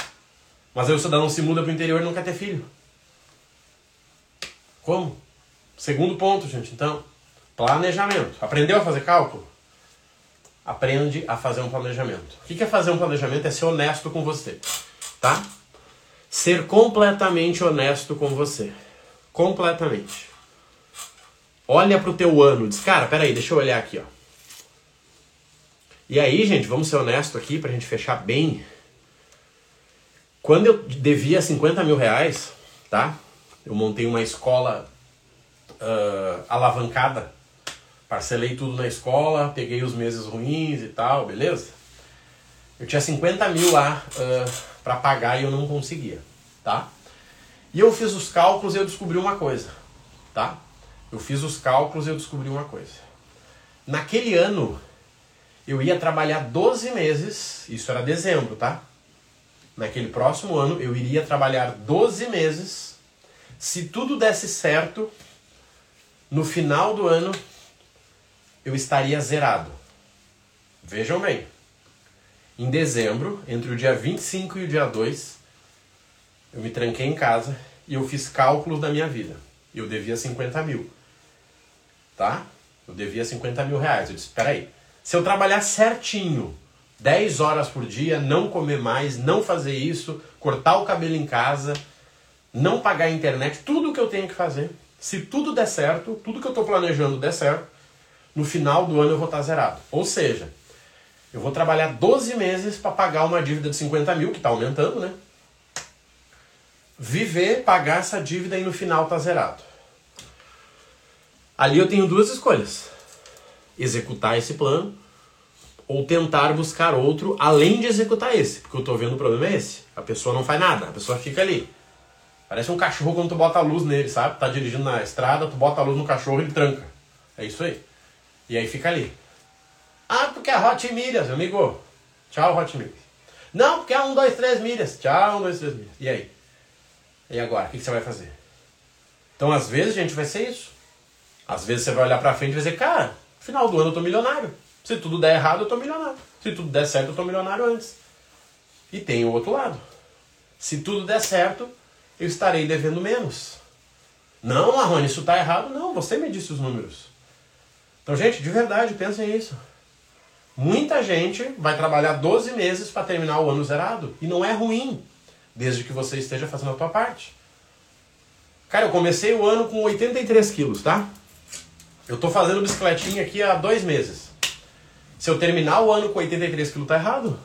Mas aí o cidadão se muda para o interior e não quer ter filho. Como? Segundo ponto, gente. Então, Planejamento. Aprendeu a fazer cálculo? Aprende a fazer um planejamento. O que é fazer um planejamento? É ser honesto com você, tá? Ser completamente honesto com você. Completamente. Olha pro teu ano, diz, cara, peraí, deixa eu olhar aqui, ó. E aí, gente, vamos ser honesto aqui pra gente fechar bem. Quando eu devia 50 mil reais, tá? Eu montei uma escola uh, alavancada Parcelei tudo na escola, peguei os meses ruins e tal, beleza? Eu tinha 50 mil lá uh, para pagar e eu não conseguia, tá? E eu fiz os cálculos e eu descobri uma coisa, tá? Eu fiz os cálculos e eu descobri uma coisa. Naquele ano, eu ia trabalhar 12 meses, isso era dezembro, tá? Naquele próximo ano, eu iria trabalhar 12 meses. Se tudo desse certo, no final do ano, eu estaria zerado. Vejam bem. Em dezembro, entre o dia 25 e o dia 2, eu me tranquei em casa e eu fiz cálculos da minha vida. Eu devia 50 mil. Tá? Eu devia 50 mil reais. Eu disse, peraí, se eu trabalhar certinho, 10 horas por dia, não comer mais, não fazer isso, cortar o cabelo em casa, não pagar a internet, tudo que eu tenho que fazer, se tudo der certo, tudo que eu estou planejando der certo, no final do ano eu vou estar zerado. Ou seja, eu vou trabalhar 12 meses para pagar uma dívida de 50 mil, que está aumentando, né? Viver, pagar essa dívida e no final tá zerado. Ali eu tenho duas escolhas: executar esse plano ou tentar buscar outro além de executar esse, porque eu estou vendo o problema é esse. A pessoa não faz nada, a pessoa fica ali. Parece um cachorro quando tu bota a luz nele, sabe? Tá dirigindo na estrada, tu bota a luz no cachorro e ele tranca. É isso aí. E aí fica ali. Ah, porque é Hot Milhas, amigo. Tchau, Hot Milhas. Não, porque é um, dois, três milhas. Tchau, um, dois, três milhas. E aí? E agora? O que você vai fazer? Então, às vezes, gente, vai ser isso. Às vezes você vai olhar pra frente e vai dizer, cara, final do ano eu tô milionário. Se tudo der errado, eu tô milionário. Se tudo der certo, eu tô milionário antes. E tem o outro lado. Se tudo der certo, eu estarei devendo menos. Não, Marrone, isso tá errado. Não, você me disse os números. Então, gente, de verdade, pensem nisso. Muita gente vai trabalhar 12 meses para terminar o ano zerado. E não é ruim, desde que você esteja fazendo a tua parte. Cara, eu comecei o ano com 83 quilos, tá? Eu tô fazendo bicicletinha aqui há dois meses. Se eu terminar o ano com 83 quilos, tá errado.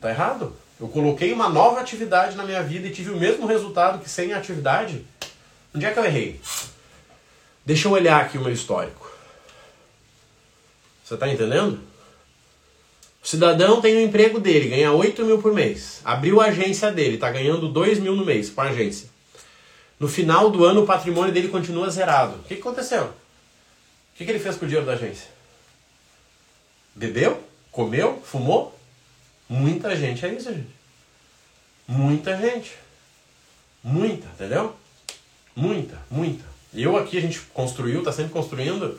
Tá errado. Eu coloquei uma nova atividade na minha vida e tive o mesmo resultado que sem atividade. Onde é que eu errei? Deixa eu olhar aqui o meu histórico. Você está entendendo? O cidadão tem o emprego dele, ganha 8 mil por mês. Abriu a agência dele, está ganhando 2 mil no mês com a agência. No final do ano, o patrimônio dele continua zerado. O que, que aconteceu? O que, que ele fez com o dinheiro da agência? Bebeu? Comeu? Fumou? Muita gente é isso, gente. Muita gente. Muita, entendeu? Muita, muita. Eu aqui, a gente construiu, está sempre construindo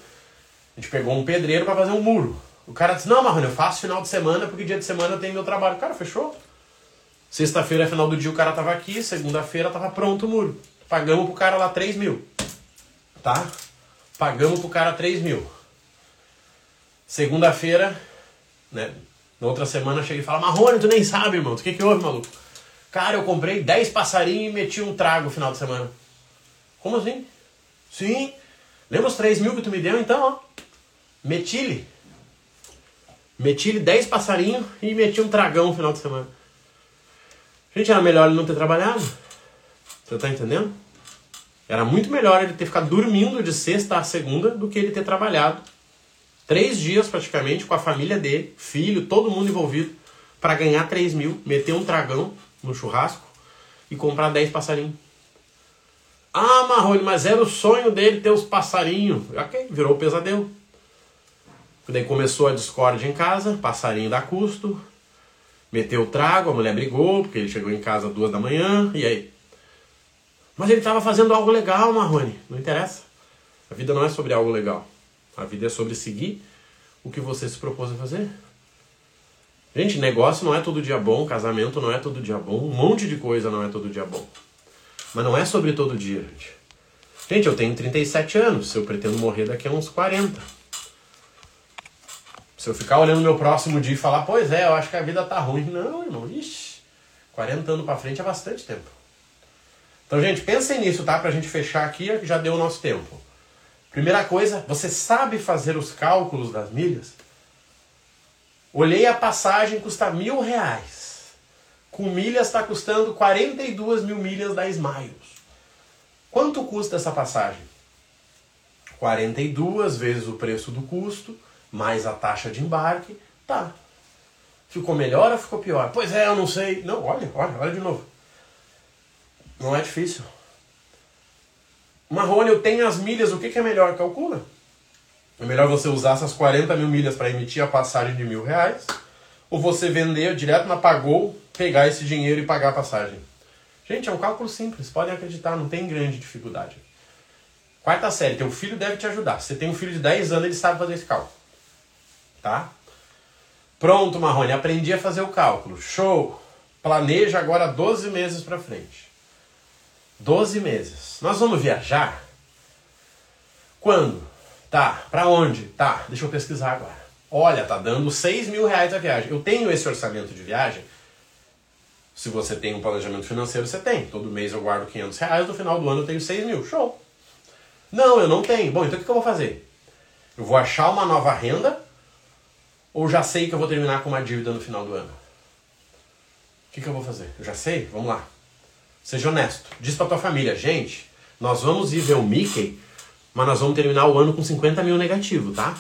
a gente pegou um pedreiro para fazer um muro. O cara disse: Não, Marrone, eu faço final de semana porque dia de semana eu tenho meu trabalho. Cara, fechou. Sexta-feira, final do dia, o cara tava aqui. Segunda-feira tava pronto o muro. Pagamos pro cara lá 3 mil. Tá? Pagamos pro cara 3 mil. Segunda-feira, né? Na outra semana chega e fala: Marrone, tu nem sabe, irmão. O que, que houve, maluco? Cara, eu comprei 10 passarinhos e meti um trago no final de semana. Como assim? Sim. Lembra os 3 mil que tu me deu então, ó? Meti-lhe. Meti-lhe 10 passarinhos e meti um tragão no final de semana. Gente, era melhor ele não ter trabalhado. Você tá entendendo? Era muito melhor ele ter ficado dormindo de sexta a segunda do que ele ter trabalhado três dias praticamente com a família dele, filho, todo mundo envolvido, para ganhar 3 mil, meter um tragão no churrasco e comprar 10 passarinhos. Ah, Marrone, mas era o sonho dele ter os passarinhos. Ok, virou pesadelo. Daí começou a discórdia em casa, passarinho dá custo, meteu o trago, a mulher brigou, porque ele chegou em casa às duas da manhã, e aí? Mas ele estava fazendo algo legal, Marrone. Não interessa. A vida não é sobre algo legal. A vida é sobre seguir o que você se propôs a fazer. Gente, negócio não é todo dia bom, casamento não é todo dia bom, um monte de coisa não é todo dia bom. Mas não é sobre todo dia, gente. Gente, eu tenho 37 anos, eu pretendo morrer daqui a uns 40. Se eu ficar olhando meu próximo dia e falar, pois é, eu acho que a vida tá ruim. Não, irmão, ixi, 40 anos pra frente é bastante tempo. Então, gente, pensem nisso, tá? Pra gente fechar aqui, já deu o nosso tempo. Primeira coisa, você sabe fazer os cálculos das milhas? Olhei a passagem, custa mil reais com milhas está custando 42 mil milhas da Smiles. Quanto custa essa passagem? 42 vezes o preço do custo, mais a taxa de embarque. Tá. Ficou melhor ou ficou pior? Pois é, eu não sei. Não, olha, olha, olha de novo. Não é difícil. Marrone, eu tenho as milhas, o que, que é melhor? Calcula. É melhor você usar essas 40 mil milhas para emitir a passagem de mil reais, ou você vender direto na Pagou, pegar esse dinheiro e pagar a passagem. Gente, é um cálculo simples, podem acreditar, não tem grande dificuldade. Quarta série, teu filho deve te ajudar. Você tem um filho de 10 anos, ele sabe fazer esse cálculo. Tá? Pronto, Marrone, aprendi a fazer o cálculo. Show! Planeja agora 12 meses para frente. 12 meses. Nós vamos viajar? Quando? Tá. Para onde? Tá. Deixa eu pesquisar agora. Olha, tá dando 6 mil reais a viagem. Eu tenho esse orçamento de viagem. Se você tem um planejamento financeiro, você tem. Todo mês eu guardo 500 reais, no final do ano eu tenho 6 mil. Show! Não, eu não tenho. Bom, então o que eu vou fazer? Eu vou achar uma nova renda ou já sei que eu vou terminar com uma dívida no final do ano? O que, que eu vou fazer? Eu já sei? Vamos lá. Seja honesto. Diz pra tua família, gente, nós vamos ir ver o Mickey, mas nós vamos terminar o ano com 50 mil negativo, tá?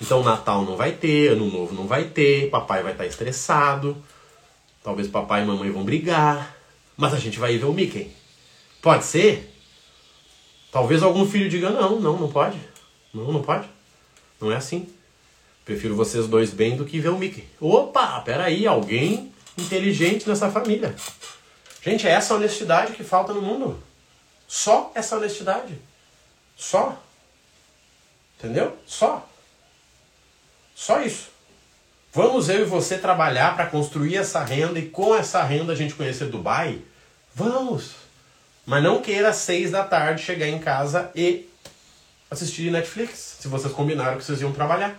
Então Natal não vai ter, Ano Novo não vai ter, papai vai estar estressado, talvez papai e mamãe vão brigar, mas a gente vai ver o Mickey. Pode ser? Talvez algum filho diga, não, não, não pode. Não, não pode. Não é assim. Prefiro vocês dois bem do que ver o Mickey. Opa, peraí, alguém inteligente nessa família. Gente, é essa honestidade que falta no mundo. Só essa honestidade. Só. Entendeu? Só. Só isso. Vamos eu e você trabalhar para construir essa renda e com essa renda a gente conhecer Dubai? Vamos. Mas não queira às seis da tarde chegar em casa e assistir Netflix, se vocês combinaram que vocês iam trabalhar.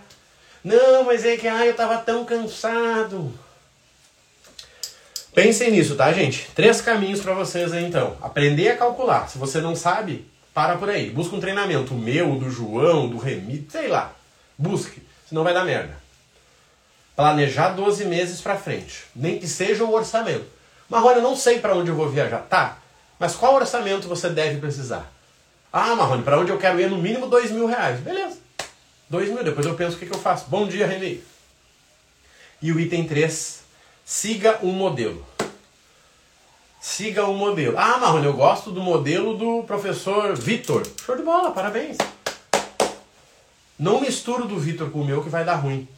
Não, mas é que ai, eu tava tão cansado. Pensem nisso, tá, gente? Três caminhos para vocês aí, então. Aprender a calcular. Se você não sabe, para por aí. Busca um treinamento. Meu, do João, do Remi, sei lá. Busque, senão vai dar merda. Planejar 12 meses para frente. Nem que seja o orçamento. Marrone, eu não sei para onde eu vou viajar. Tá, mas qual orçamento você deve precisar? Ah, Marrone, para onde eu quero ir no mínimo dois mil reais. Beleza. Dois mil, depois eu penso o que, que eu faço. Bom dia, Remi. E o item 3 Siga um modelo. Siga um modelo. Ah, Marrone, eu gosto do modelo do professor Vitor. Show de bola, parabéns. Não misturo do Vitor com o meu que vai dar ruim.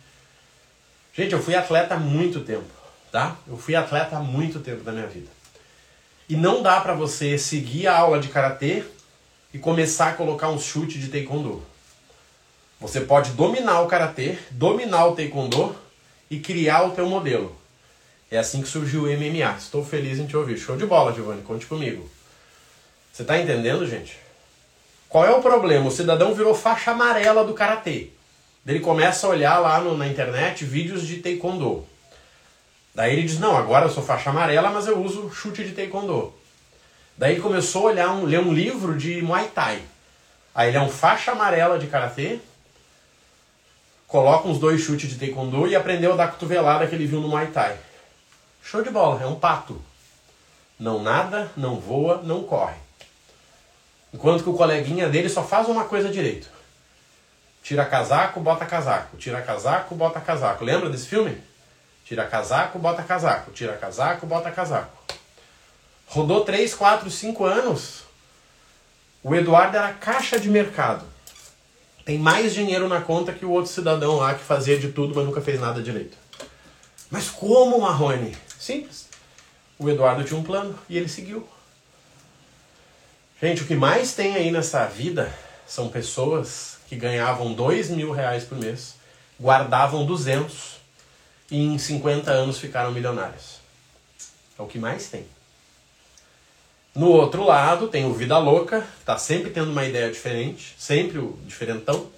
Gente, eu fui atleta há muito tempo, tá? Eu fui atleta há muito tempo da minha vida. E não dá para você seguir a aula de karatê e começar a colocar um chute de taekwondo. Você pode dominar o karatê, dominar o taekwondo e criar o teu modelo. É assim que surgiu o MMA. Estou feliz em te ouvir. Show de bola, Giovanni. Conte comigo. Você está entendendo, gente? Qual é o problema? O cidadão virou faixa amarela do karatê. Ele começa a olhar lá no, na internet vídeos de taekwondo. Daí ele diz: Não, agora eu sou faixa amarela, mas eu uso chute de taekwondo. Daí ele começou a olhar um, ler um livro de Muay Thai. Aí ele é um faixa amarela de karatê, coloca uns dois chutes de taekwondo e aprendeu a dar cotovelada que ele viu no Muay Thai. Show de bola, é um pato. Não nada, não voa, não corre. Enquanto que o coleguinha dele só faz uma coisa direito. Tira casaco, bota casaco. Tira casaco, bota casaco. Lembra desse filme? Tira casaco, bota casaco. Tira casaco, bota casaco. Rodou 3, 4, 5 anos. O Eduardo era caixa de mercado. Tem mais dinheiro na conta que o outro cidadão lá que fazia de tudo, mas nunca fez nada direito. Mas como, Marrone? Simples. O Eduardo tinha um plano e ele seguiu. Gente, o que mais tem aí nessa vida são pessoas que ganhavam dois mil reais por mês, guardavam 200 e em 50 anos ficaram milionários. É o que mais tem. No outro lado tem o Vida Louca, tá sempre tendo uma ideia diferente, sempre o diferentão,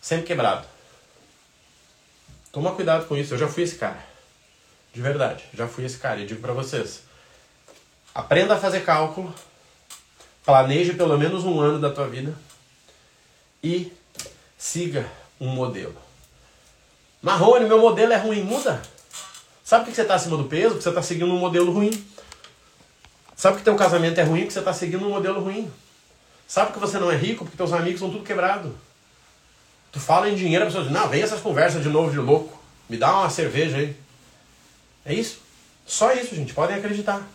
sempre quebrado. Toma cuidado com isso, eu já fui esse cara. De verdade, já fui esse cara e digo para vocês. Aprenda a fazer cálculo, planeje pelo menos um ano da tua vida e siga um modelo. Marrone, meu modelo é ruim, muda. Sabe por que você está acima do peso? Porque você está seguindo um modelo ruim. Sabe que teu casamento é ruim? Porque você está seguindo um modelo ruim. Sabe que você não é rico? Porque teus amigos são tudo quebrado. Tu fala em dinheiro, a pessoa diz, não, vem essas conversas de novo de louco. Me dá uma cerveja aí. É isso. Só isso, gente. Podem acreditar.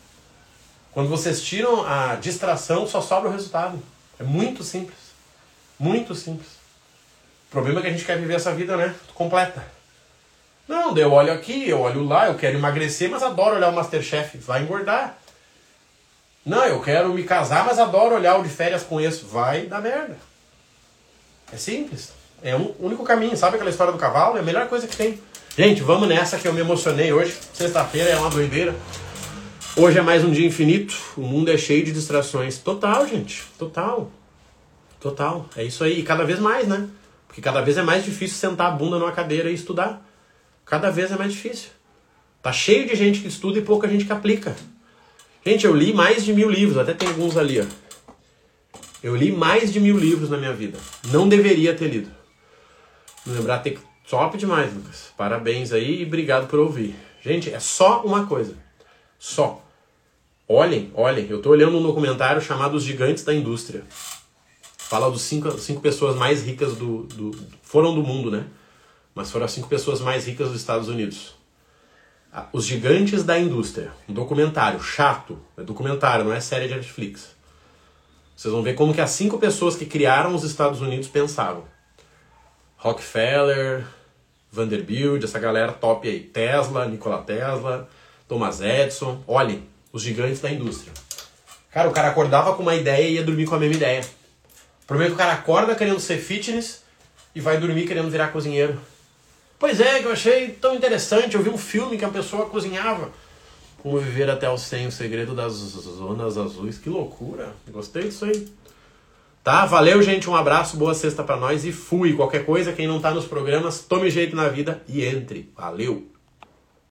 Quando vocês tiram a distração, só sobra o resultado. É muito simples. Muito simples. O problema é que a gente quer viver essa vida, né? Completa. Não, eu olho aqui, eu olho lá, eu quero emagrecer, mas adoro olhar o Masterchef. Vai engordar. Não, eu quero me casar, mas adoro olhar o de férias com esse. Vai dar merda. É simples. É um único caminho. Sabe aquela história do cavalo? É a melhor coisa que tem. Gente, vamos nessa que eu me emocionei hoje. Sexta-feira é uma doideira. Hoje é mais um dia infinito. O mundo é cheio de distrações. Total, gente. Total. Total. É isso aí. E cada vez mais, né? Porque cada vez é mais difícil sentar a bunda numa cadeira e estudar. Cada vez é mais difícil. Tá cheio de gente que estuda e pouca gente que aplica. Gente, eu li mais de mil livros, até tem alguns ali, ó. Eu li mais de mil livros na minha vida. Não deveria ter lido. Me lembrar, ter top demais, Lucas. Parabéns aí e obrigado por ouvir. Gente, é só uma coisa. Só. Olhem, olhem. Eu tô olhando um documentário chamado Os Gigantes da Indústria. Fala dos cinco, cinco pessoas mais ricas do, do. Foram do mundo, né? mas foram as cinco pessoas mais ricas dos Estados Unidos. Ah, os Gigantes da Indústria, um documentário chato, é documentário, não é série de Netflix. Vocês vão ver como que as cinco pessoas que criaram os Estados Unidos pensavam. Rockefeller, Vanderbilt, essa galera top aí, Tesla, Nikola Tesla, Thomas Edison, olhem, os gigantes da indústria. Cara, o cara acordava com uma ideia e ia dormir com a mesma ideia. O problema é que o cara acorda querendo ser fitness e vai dormir querendo virar cozinheiro. Pois é, que eu achei tão interessante. Eu vi um filme que a pessoa cozinhava. Como viver até os 100, o segredo das zonas azuis. Que loucura. Gostei disso aí. Tá? Valeu, gente. Um abraço, boa sexta para nós e fui. Qualquer coisa, quem não tá nos programas, tome jeito na vida e entre. Valeu!